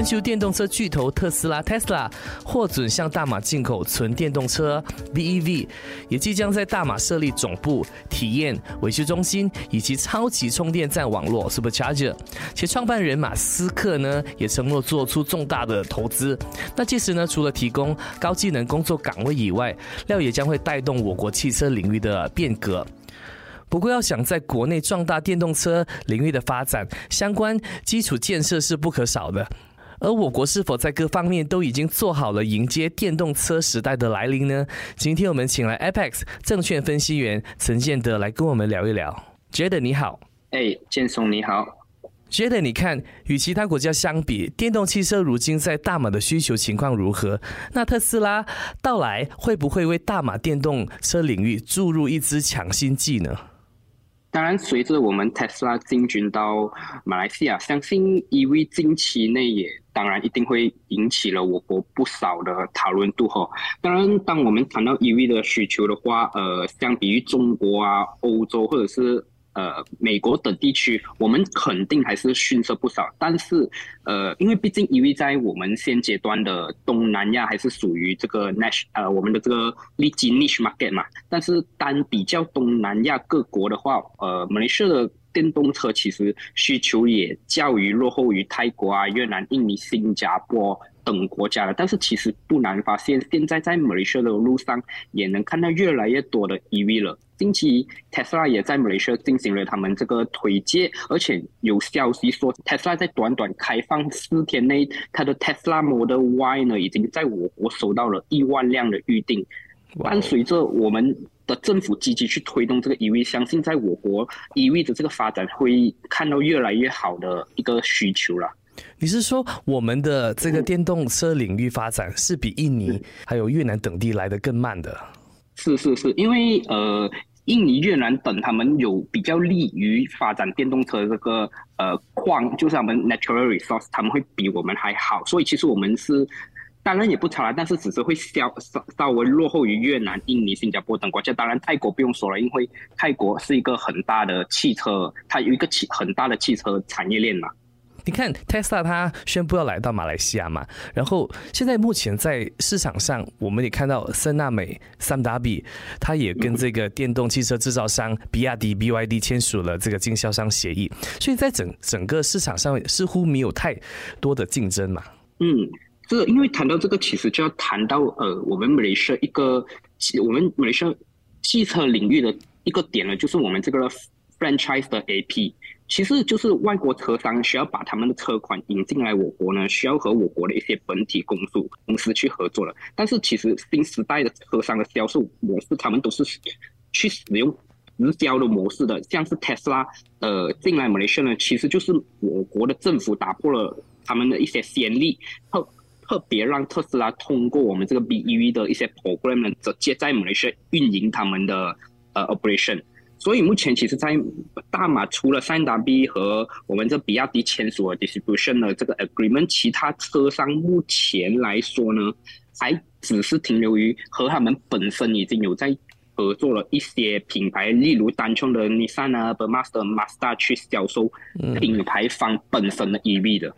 全球电动车巨头特斯拉 （Tesla） 获准向大马进口纯电动车 （BEV），也即将在大马设立总部、体验、维修中心以及超级充电站网络 （Supercharger）。且创办人马斯克呢，也承诺做出重大的投资。那届时呢，除了提供高技能工作岗位以外，料也将会带动我国汽车领域的变革。不过，要想在国内壮大电动车领域的发展，相关基础建设是不可少的。而我国是否在各方面都已经做好了迎接电动车时代的来临呢？今天我们请来 Apex 证券分析员陈建德来跟我们聊一聊。觉得你好，哎，建松你好。觉得你看，与其他国家相比，电动汽车如今在大马的需求情况如何？那特斯拉到来会不会为大马电动车领域注入一支强心剂呢？当然，随着我们特斯拉进军到马来西亚，相信 EV 近期内也当然一定会引起了我国不少的讨论度哈。当然，当我们谈到 EV 的需求的话，呃，相比于中国啊、欧洲或者是。呃，美国等地区，我们肯定还是逊色不少。但是，呃，因为毕竟 EV 在我们现阶段的东南亚还是属于这个 niche，呃，我们的这个利基 niche market 嘛。但是，单比较东南亚各国的话，呃，马来西亚的电动车其实需求也较于落后于泰国啊、越南、印尼、新加坡等国家了。但是，其实不难发现，现在在马来西亚的路上也能看到越来越多的 EV 了。近期，Tesla 也在马来西亚进行了他们这个推介，而且有消息说，Tesla 在短短开放四天内，它的 Tesla Model Y 呢，已经在我国收到了一万辆的预定。伴随着我们的政府积极去推动这个 EV，相信在我国 EV 的这个发展会看到越来越好的一个需求了。你是说我们的这个电动车领域发展是比印尼还有越南等地来的更慢的？是是是，因为呃。印尼、越南等，他们有比较利于发展电动车这个呃矿，就是他们 natural resource，他们会比我们还好。所以其实我们是当然也不差了，但是只是会稍稍稍微落后于越南、印尼、新加坡等国家。当然泰国不用说了，因为泰国是一个很大的汽车，它有一个汽很大的汽车产业链嘛。你看，Tesla 它宣布要来到马来西亚嘛，然后现在目前在市场上，我们也看到森纳美、三达比，它也跟这个电动汽车制造商比亚迪 BYD 签署了这个经销商协议，所以在整整个市场上似乎没有太多的竞争嘛。嗯，这个因为谈到这个，其实就要谈到呃，我们马来西亚一个，我们马来西亚汽车领域的一个点呢，就是我们这个 franchise 的 AP。其实就是外国车商需要把他们的车款引进来我国呢，需要和我国的一些本体公司公司去合作了。但是其实新时代的车商的销售模式，他们都是去使用直销的模式的。像是特斯拉，呃，进来马来西亚呢，其实就是我国的政府打破了他们的一些先例，特特别让特斯拉通过我们这个 BEV 的一些 program 呢，直接在马来西亚运营他们的呃 operation。所以目前其实，在大马除了三达 B 和我们这比亚迪签署了 distribution 的这个 agreement，其他车商目前来说呢，还只是停留于和他们本身已经有在合作了一些品牌，例如单冲的 Nissan 啊、b e m a s t e r Mazda 去销售品牌方本身的 EV 的。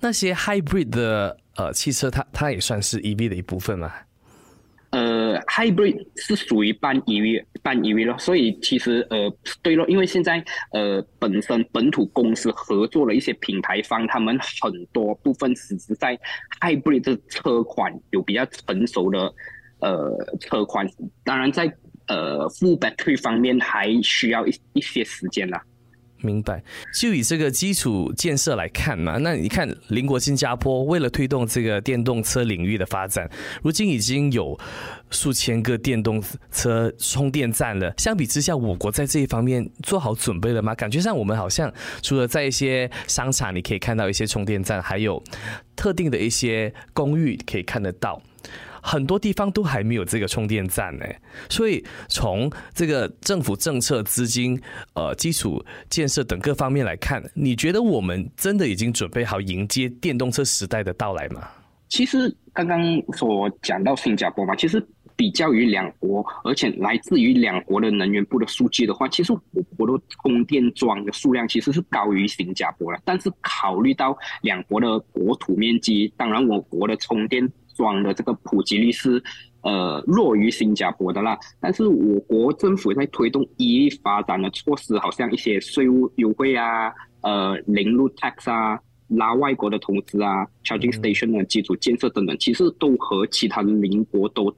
那些 hybrid 的呃汽车，它它也算是 EV 的一部分嘛？呃，hybrid 是属于半 EV 半 EV 了，所以其实呃，对了，因为现在呃本身本土公司合作了一些品牌方，他们很多部分只是在 hybrid 的车款有比较成熟的呃车款，当然在呃 full battery 方面还需要一一些时间啦。明白，就以这个基础建设来看嘛，那你看邻国新加坡为了推动这个电动车领域的发展，如今已经有数千个电动车充电站了。相比之下，我国在这一方面做好准备了吗？感觉上我们好像除了在一些商场你可以看到一些充电站，还有特定的一些公寓可以看得到。很多地方都还没有这个充电站呢。所以从这个政府政策、资金、呃基础建设等各方面来看，你觉得我们真的已经准备好迎接电动车时代的到来吗？其实刚刚所讲到新加坡嘛，其实比较于两国，而且来自于两国的能源部的数据的话，其实我国的充电桩的数量其实是高于新加坡的。但是考虑到两国的国土面积，当然我国的充电桩的这个普及率是呃弱于新加坡的啦。但是我国政府在推动 EV 发展的措施，好像一些税务优惠啊，呃零路 tax 啊。拉外国的投资啊，charging station 的基础建设等等，其实都和其他邻国都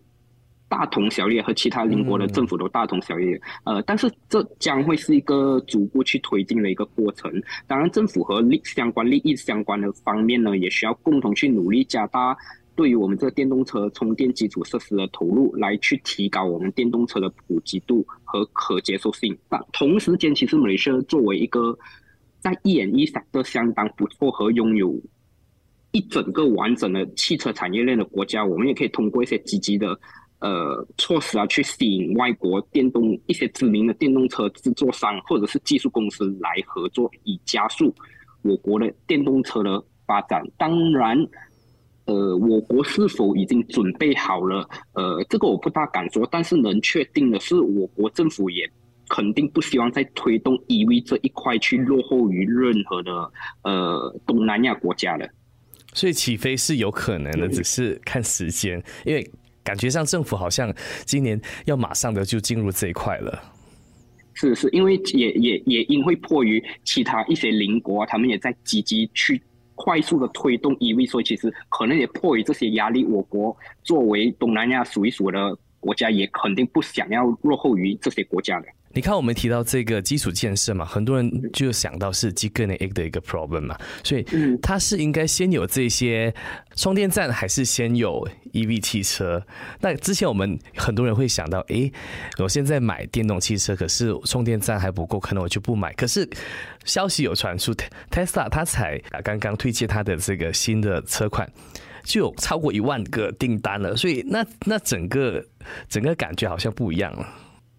大同小异，和其他邻国的政府都大同小异。呃，但是这将会是一个逐步去推进的一个过程。当然，政府和利相关利益相关的方面呢，也需要共同去努力，加大对于我们这个电动车充电基础设施的投入，来去提高我们电动车的普及度和可接受性。但同时间，其实马来西亚作为一个在一眼一闪都相当不错和拥有一整个完整的汽车产业链的国家，我们也可以通过一些积极的呃措施啊，去吸引外国电动一些知名的电动车制作商或者是技术公司来合作，以加速我国的电动车的发展。当然，呃，我国是否已经准备好了？呃，这个我不大敢说，但是能确定的是，我国政府也。肯定不希望在推动 EV 这一块去落后于任何的呃东南亚国家的，所以起飞是有可能的，只是看时间，因为感觉上政府好像今年要马上的就进入这一块了。是是，因为也也也因为迫于其他一些邻国，他们也在积极去快速的推动 EV，所以其实可能也迫于这些压力，我国作为东南亚数一数的国家，也肯定不想要落后于这些国家的。你看，我们提到这个基础建设嘛，很多人就想到是 g i g a n e 的一个 problem 嘛，所以它是应该先有这些充电站，还是先有 EV 汽车？那之前我们很多人会想到，诶，我现在买电动汽车，可是充电站还不够，可能我就不买。可是消息有传出，Tesla 它才刚刚推荐它的这个新的车款，就有超过一万个订单了，所以那那整个整个感觉好像不一样了。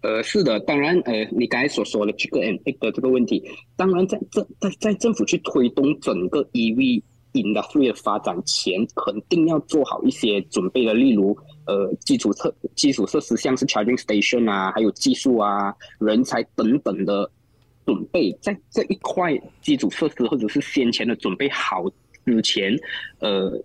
呃，是的，当然，呃，你刚才所说的这个 M A 的这个问题，当然在这在在政府去推动整个 E V industry 的发展前，肯定要做好一些准备的，例如，呃，基础设基础设施，像是 charging station 啊，还有技术啊、人才等等的准备，在这一块基础设施或者是先前的准备好之前，呃。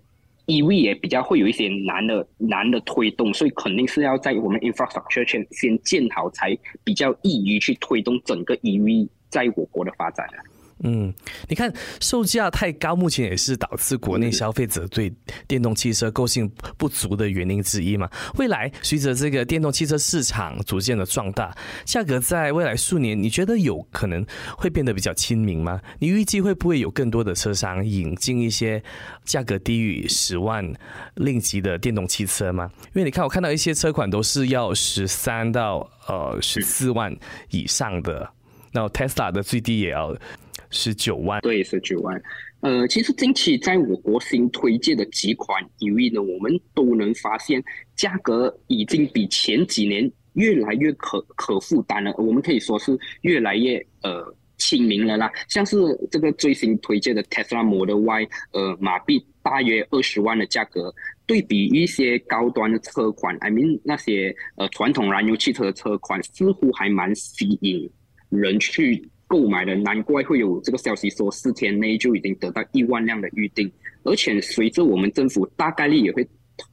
EV 也比较会有一些难的难的推动，所以肯定是要在我们 infrastructure 先先建好，才比较易于去推动整个 EV 在我国的发展的。嗯，你看售价太高，目前也是导致国内消费者对电动汽车购性不足的原因之一嘛。未来随着这个电动汽车市场逐渐的壮大，价格在未来数年，你觉得有可能会变得比较亲民吗？你预计会不会有更多的车商引进一些价格低于十万令吉的电动汽车吗？因为你看，我看到一些车款都是要十三到呃十四万以上的，那 Tesla 的最低也要。十九万，对，十九万。呃，其实近期在我国新推荐的几款 EV 呢，我们都能发现价格已经比前几年越来越可可负担了。我们可以说是越来越呃亲民了啦。像是这个最新推荐的 Tesla Model Y，呃，马币大约二十万的价格，对比一些高端的车款，I mean 那些呃传统燃油汽车的车款，似乎还蛮吸引人去。购买的，难怪会有这个消息说四天内就已经得到一万辆的预定，而且随着我们政府大概率也会，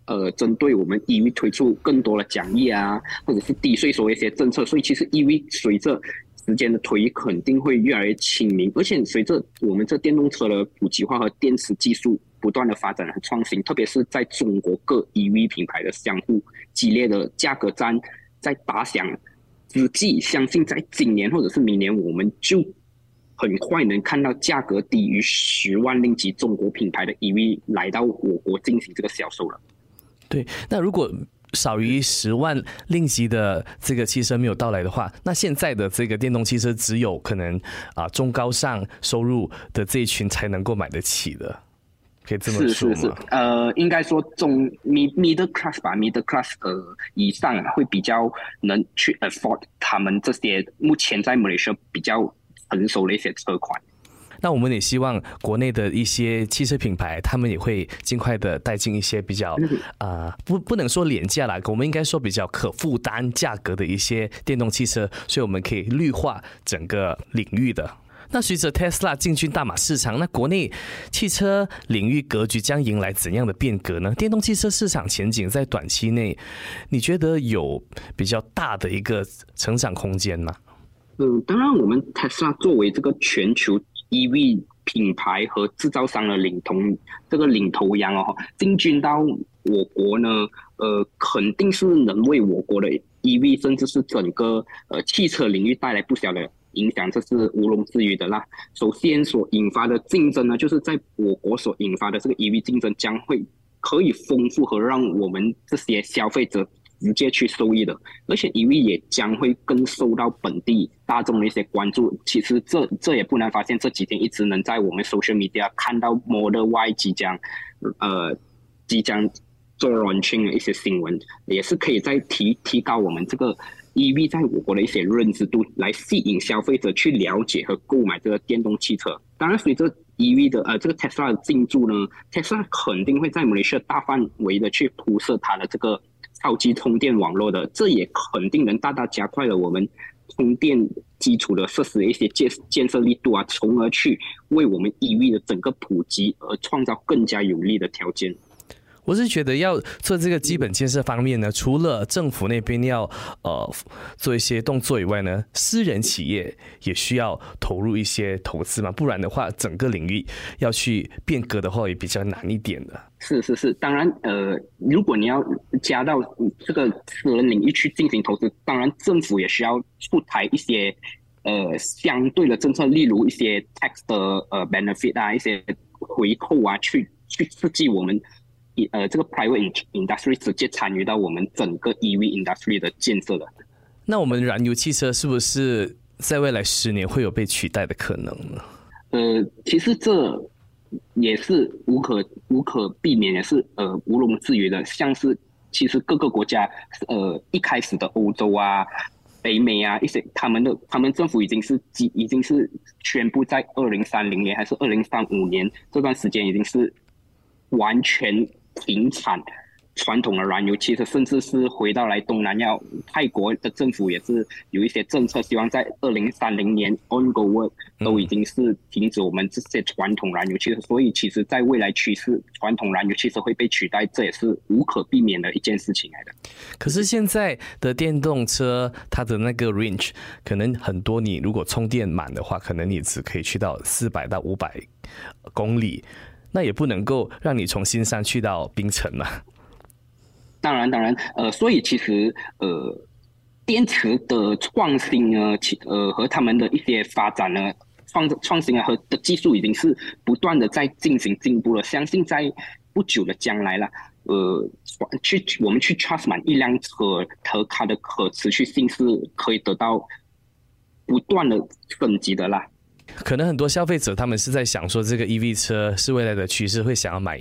呃，针对我们 EV 推出更多的奖励啊，或者是低税收一些政策，所以其实 EV 随着时间的推移肯定会越来越亲民，而且随着我们这电动车的普及化和电池技术不断的发展和创新，特别是在中国各 EV 品牌的相互激烈的价格战在打响。实际，相信在今年或者是明年，我们就很快能看到价格低于十万令吉中国品牌的 EV 来到我国进行这个销售了。对，那如果少于十万令吉的这个汽车没有到来的话，那现在的这个电动汽车只有可能啊中高上收入的这一群才能够买得起的。可以这么说是是是，呃，应该说中 mid middle class 吧，middle class 呃以上会比较能去 afford 他们这些目前在马来西亚比较成熟的一些车款。那我们也希望国内的一些汽车品牌，他们也会尽快的带进一些比较啊，不不能说廉价啦，我们应该说比较可负担价格的一些电动汽车，所以我们可以绿化整个领域的。那随着 Tesla 进军大马市场，那国内汽车领域格局将迎来怎样的变革呢？电动汽车市场前景在短期内，你觉得有比较大的一个成长空间吗？嗯，当然，我们 Tesla 作为这个全球。EV 品牌和制造商的领头这个领头羊哦，进军到我国呢，呃，肯定是能为我国的 EV 甚至是整个呃汽车领域带来不小的影响，这是毋庸置疑的啦。首先所引发的竞争呢，就是在我国所引发的这个 EV 竞争将会可以丰富和让我们这些消费者。直接去受益的，而且 EV 也将会更受到本地大众的一些关注。其实这这也不难发现，这几天一直能在我们 social media 看到 Model Y 即将，呃，即将做 launching 的一些新闻，也是可以再提提高我们这个 EV 在我国的一些认知度，来吸引消费者去了解和购买这个电动汽车。当然，随着 EV 的呃这个 Tesla 的进驻呢，Tesla 肯定会在马来西亚大范围的去铺设它的这个。超级充电网络的，这也肯定能大大加快了我们充电基础的设施的一些建建设力度啊，从而去为我们 EV 的整个普及而创造更加有利的条件。我是觉得要做这个基本建设方面呢，除了政府那边要呃做一些动作以外呢，私人企业也需要投入一些投资嘛，不然的话，整个领域要去变革的话，也比较难一点的。是是是，当然呃，如果你要加到这个私人领域去进行投资，当然政府也需要出台一些呃相对的政策，例如一些 tax 的呃 benefit 啊，一些回扣啊，去去刺激我们。呃，这个 private industry 直接参与到我们整个 EV industry 的建设的。那我们燃油汽车是不是在未来十年会有被取代的可能呢？呃，其实这也是无可无可避免，也是呃毋庸置疑的。像是其实各个国家，呃，一开始的欧洲啊、北美啊一些，他们的他们政府已经是已已经是宣布在二零三零年还是二零三五年这段时间已经是完全。停产传统的燃油汽车，甚至是回到来东南亚，泰国的政府也是有一些政策，希望在二零三零年 on go work 都已经是停止我们这些传统燃油汽车。所以，其实在未来趋势，传统燃油汽车会被取代，这也是无可避免的一件事情来的。可是现在的电动车，它的那个 range 可能很多，你如果充电满的话，可能你只可以去到四百到五百公里。那也不能够让你从新山去到槟城嘛？当然，当然，呃，所以其实呃，电池的创新呢，其呃和他们的一些发展呢，创创新啊和的技术已经是不断的在进行进步了。相信在不久的将来了，呃，去我们去 trust 满一辆车和它的可持续性是可以得到不断的升级的啦。可能很多消费者他们是在想说，这个 EV 车是未来的趋势，会想要买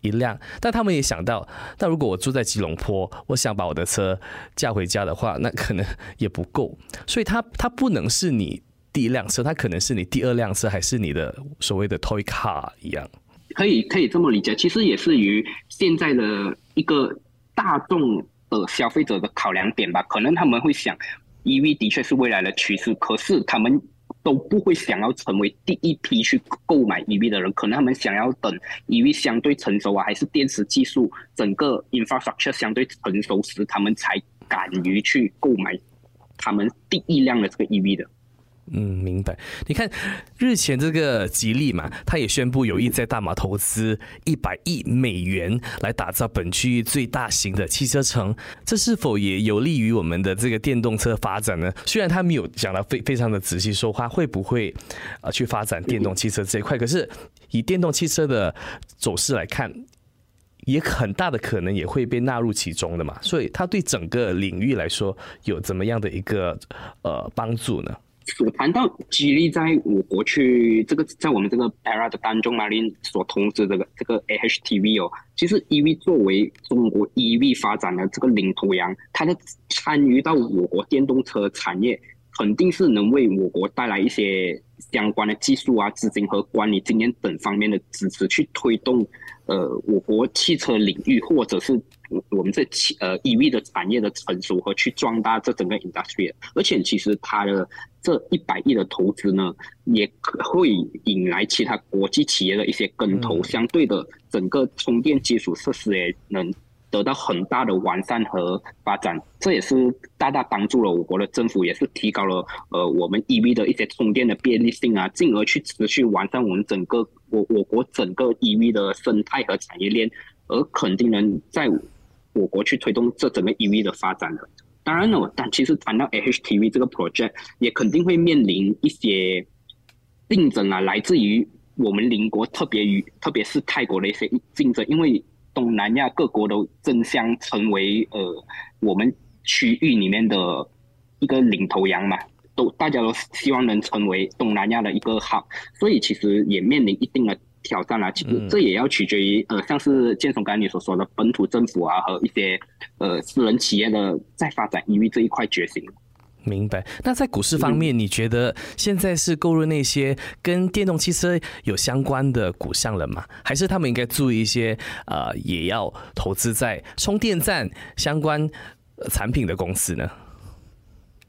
一辆。但他们也想到，那如果我住在吉隆坡，我想把我的车驾回家的话，那可能也不够。所以它它不能是你第一辆车，它可能是你第二辆车，还是你的所谓的 toy car 一样。可以可以这么理解，其实也是于现在的一个大众的消费者的考量点吧。可能他们会想，EV 的确是未来的趋势，可是他们。都不会想要成为第一批去购买 EV 的人，可能他们想要等 EV 相对成熟啊，还是电池技术整个 infrastructure 相对成熟时，他们才敢于去购买他们第一辆的这个 EV 的。嗯，明白。你看，日前这个吉利嘛，他也宣布有意在大马投资一百亿美元来打造本区域最大型的汽车城，这是否也有利于我们的这个电动车发展呢？虽然他没有讲的非非常的仔细，说话会不会啊去发展电动汽车这一块，可是以电动汽车的走势来看，也很大的可能也会被纳入其中的嘛。所以，它对整个领域来说有怎么样的一个呃帮助呢？所谈到激励在我国去这个在我们这个 Para 的当中，马林所通知这个这个 AHTV 哦，其实 EV 作为中国 EV 发展的这个领头羊，它的参与到我国电动车产业，肯定是能为我国带来一些相关的技术啊、资金和管理经验等方面的支持，去推动呃我国汽车领域或者是。我们这汽呃 EV 的产业的成熟和去壮大这整个 industry，而且其实它的这一百亿的投资呢，也会引来其他国际企业的一些跟投，相对的整个充电基础设施也能得到很大的完善和发展，这也是大大帮助了我国的政府，也是提高了呃我们 EV 的一些充电的便利性啊，进而去持续完善我们整个我我国整个 EV 的生态和产业链，而肯定能在。我国去推动这整个 EV 的发展的，当然了，但其实谈到 HTV 这个 project，也肯定会面临一些竞争啊，来自于我们邻国，特别于特别是泰国的一些竞争，因为东南亚各国都争相成为呃我们区域里面的一个领头羊嘛，都大家都希望能成为东南亚的一个好，所以其实也面临一定的。挑战啊，其实这也要取决于呃，像是建松刚才你所说的本土政府啊和一些呃私人企业的在发展 EV 这一块决心。明白。那在股市方面，你觉得现在是购入那些跟电动汽车有相关的股项了吗？还是他们应该注意一些呃，也要投资在充电站相关产品的公司呢？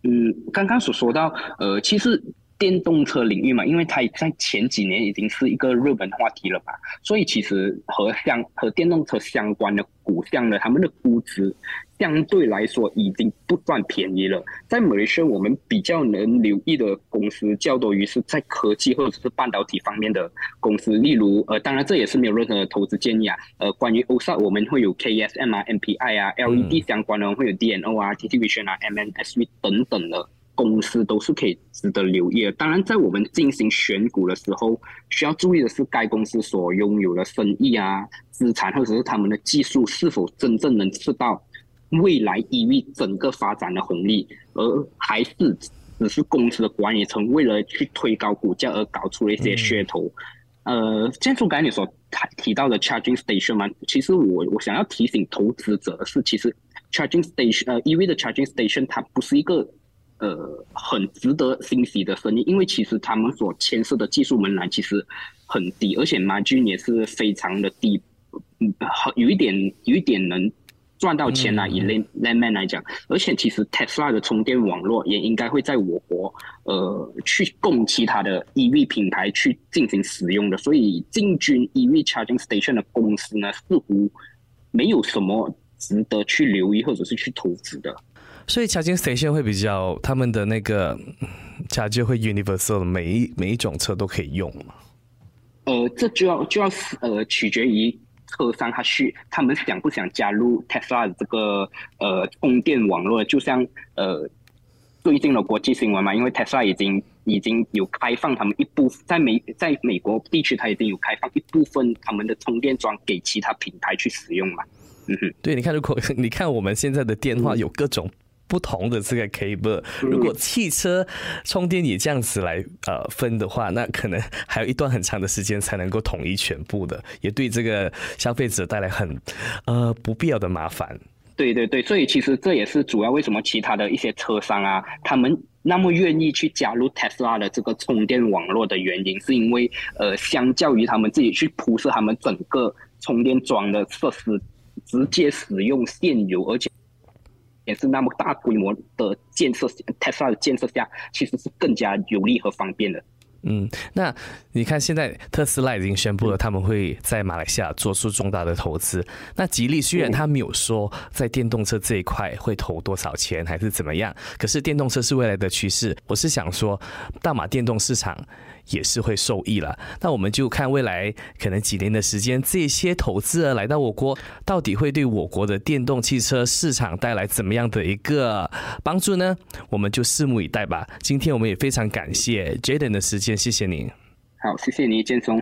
嗯，刚刚所说到呃，其实。电动车领域嘛，因为它在前几年已经是一个热门话题了吧，所以其实和相和电动车相关的股项呢，他们的估值相对来说已经不算便宜了。在美市，我们比较能留意的公司较多于是在科技或者是半导体方面的公司，例如呃，当然这也是没有任何的投资建议啊。呃，关于 OSA，我们会有 KSM 啊、MPI 啊、LED 相关的会有 DNO 啊、TT Vision 啊、MNSV 等等的。公司都是可以值得留意的。当然，在我们进行选股的时候，需要注意的是该公司所拥有的生意啊、资产，或者是他们的技术是否真正能吃到未来 EV 整个发展的红利，而还是只是公司的管理层为了去推高股价而搞出了一些噱头。呃，建筑刚才你所提到的 charging station 嘛，其实我我想要提醒投资者的是，其实 charging station 呃 EV 的 charging station 它不是一个。呃，很值得欣喜的生意，因为其实他们所牵涉的技术门槛其实很低，而且 margin 也是非常的低，嗯，有一点有一点能赚到钱呐，以 lay layman 来讲，而且其实 Tesla 的充电网络也应该会在我国呃去供其他的 EV 品牌去进行使用的，所以进军 EV charging station 的公司呢，似乎没有什么值得去留意或者是去投资的。所以 charging station 会比较他们的那个 charge 会 universal，每一每一种车都可以用嘛？呃，这就要就要呃取决于车商他需他们想不想加入 Tesla 的这个呃供电网络。就像呃最近的国际新闻嘛，因为 Tesla 已经已经有开放他们一部在美在美国地区，它已经有开放一部分他们的充电桩给其他品牌去使用嘛。嗯哼，对，你看如果你看我们现在的电话有各种。不同的这个 cable，如果汽车充电也这样子来呃分的话，那可能还有一段很长的时间才能够统一全部的，也对这个消费者带来很呃不必要的麻烦。对对对，所以其实这也是主要为什么其他的一些车商啊，他们那么愿意去加入 Tesla 的这个充电网络的原因，是因为呃，相较于他们自己去铺设他们整个充电桩的设施，直接使用现有而且。也是那么大规模的建设，Tesla 的建设下，其实是更加有利和方便的。嗯，那你看，现在特斯拉已经宣布了，他们会在马来西亚做出重大的投资。那吉利虽然他没有说在电动车这一块会投多少钱，还是怎么样，可是电动车是未来的趋势。我是想说，大马电动市场。也是会受益了。那我们就看未来可能几年的时间，这些投资来到我国，到底会对我国的电动汽车市场带来怎么样的一个帮助呢？我们就拭目以待吧。今天我们也非常感谢 Jaden 的时间，谢谢您。好，谢谢你，建松。